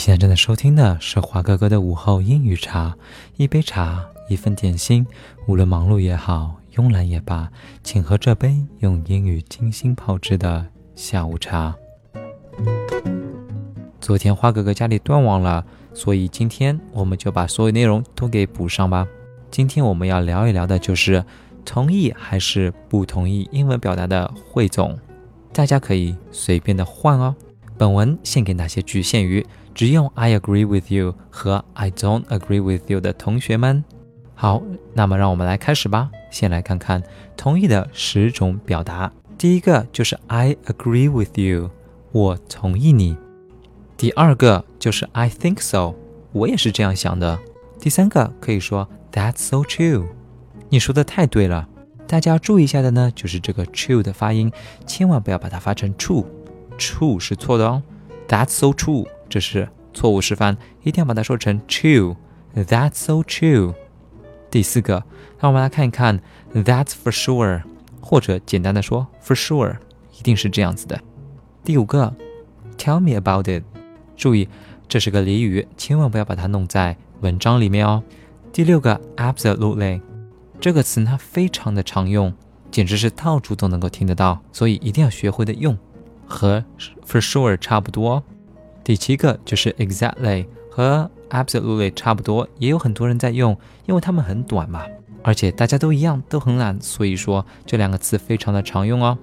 现在正在收听的是华哥哥的午后英语茶，一杯茶，一份点心，无论忙碌也好，慵懒也罢，请喝这杯用英语精心泡制的下午茶。昨天花哥哥家里断网了，所以今天我们就把所有内容都给补上吧。今天我们要聊一聊的就是同意还是不同意英文表达的汇总，大家可以随便的换哦。本文献给那些局限于只用 I agree with you 和 I don't agree with you 的同学们。好，那么让我们来开始吧。先来看看同意的十种表达。第一个就是 I agree with you，我同意你。第二个就是 I think so，我也是这样想的。第三个可以说 That's so true，你说的太对了。大家要注意一下的呢，就是这个 true 的发音，千万不要把它发成 true。true 是错的哦，That's so true，这是错误示范，一定要把它说成 true。That's so true。第四个，让我们来看一看 That's for sure，或者简单的说 for sure，一定是这样子的。第五个，Tell me about it。注意，这是个俚语，千万不要把它弄在文章里面哦。第六个，Absolutely，这个词呢非常的常用，简直是到处都能够听得到，所以一定要学会的用。和 for sure 差不多。第七个就是 exactly 和 absolutely 差不多，也有很多人在用，因为它们很短嘛，而且大家都一样，都很懒，所以说这两个词非常的常用哦。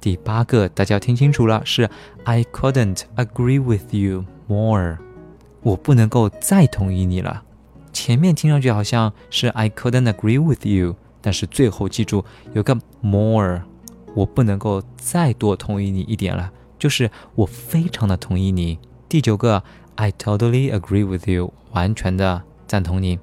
第八个大家要听清楚了，是 I couldn't agree with you more，我不能够再同意你了。前面听上去好像是 I couldn't agree with you，但是最后记住有个 more。我不能够再多同意你一点了，就是我非常的同意你。第九个，I totally agree with you，完全的赞同你。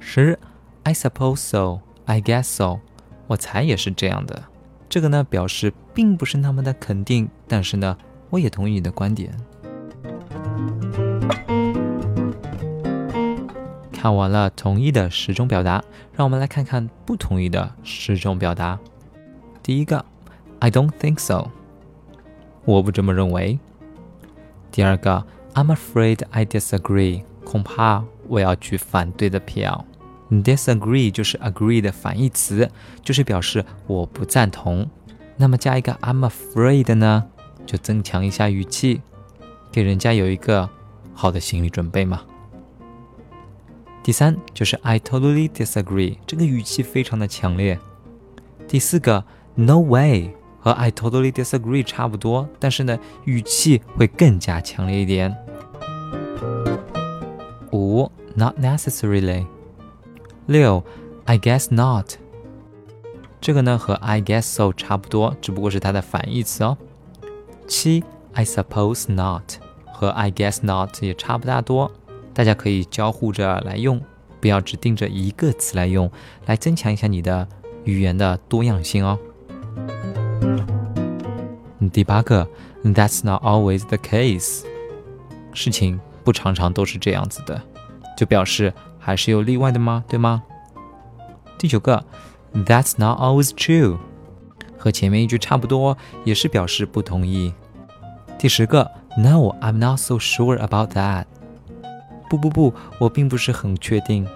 十，I suppose so，I guess so，我猜也是这样的。这个呢，表示并不是那么的肯定，但是呢，我也同意你的观点。看完了同意的十种表达，让我们来看看不同意的十种表达。第一个，I don't think so，我不这么认为。第二个，I'm afraid I disagree，恐怕我要举反对的票。Disagree 就是 agree 的反义词，就是表示我不赞同。那么加一个 I'm afraid 呢，就增强一下语气，给人家有一个好的心理准备嘛。第三就是 I totally disagree，这个语气非常的强烈。第四个。No way 和 I totally disagree 差不多，但是呢，语气会更加强烈一点。五，Not necessarily。六，I guess not。这个呢和 I guess so 差不多，只不过是它的反义词哦。七，I suppose not 和 I guess not 也差不大多，大家可以交互着来用，不要只盯着一个词来用，来增强一下你的语言的多样性哦。第八个，That's not always the case。事情不常常都是这样子的，就表示还是有例外的吗？对吗？第九个，That's not always true，和前面一句差不多，也是表示不同意。第十个，No，I'm not so sure about that。不不不，我并不是很确定。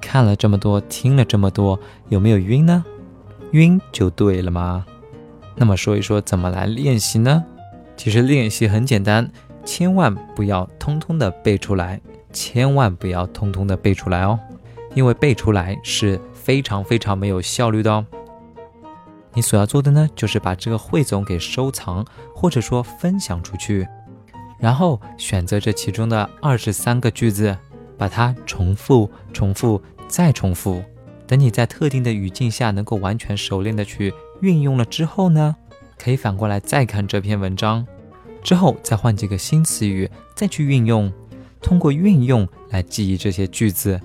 看了这么多，听了这么多，有没有晕呢？晕就对了吗？那么说一说怎么来练习呢？其实练习很简单，千万不要通通的背出来，千万不要通通的背出来哦，因为背出来是非常非常没有效率的哦。你所要做的呢，就是把这个汇总给收藏，或者说分享出去，然后选择这其中的二十三个句子，把它重复、重复。再重复，等你在特定的语境下能够完全熟练的去运用了之后呢，可以反过来再看这篇文章，之后再换几个新词语，再去运用，通过运用来记忆这些句子，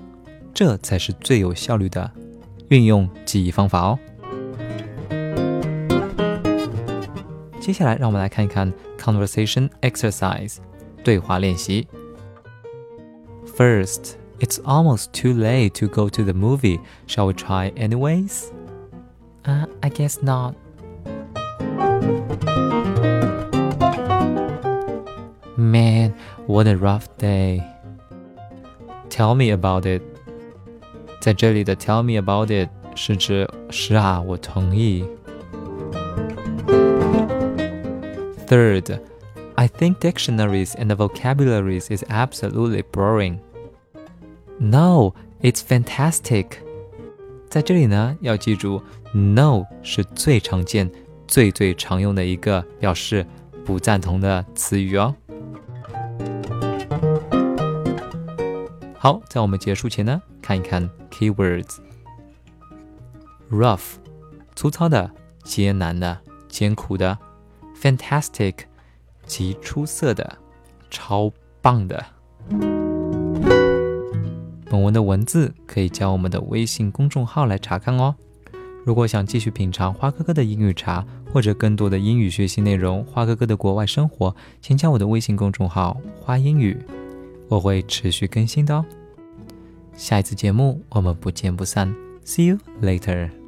这才是最有效率的运用记忆方法哦。接下来让我们来看一看 conversation exercise 对话练习。First. It's almost too late to go to the movie. Shall we try anyways? Uh, I guess not. Man, what a rough day. Tell me about it. 在这里的 "Tell me about it" 是指是啊，我同意。Third, I think dictionaries and vocabularies is absolutely boring. No, it's fantastic. 在这里呢，要记住，no 是最常见、最最常用的一个表示不赞同的词语哦。好，在我们结束前呢，看一看 keywords。rough，粗糙的、艰难的、艰苦的；fantastic，极出色的、超棒的。本文的文字可以加我们的微信公众号来查看哦。如果想继续品尝花哥哥的英语茶，或者更多的英语学习内容，花哥哥的国外生活，请加我的微信公众号“花英语”，我会持续更新的哦。下一次节目我们不见不散，See you later。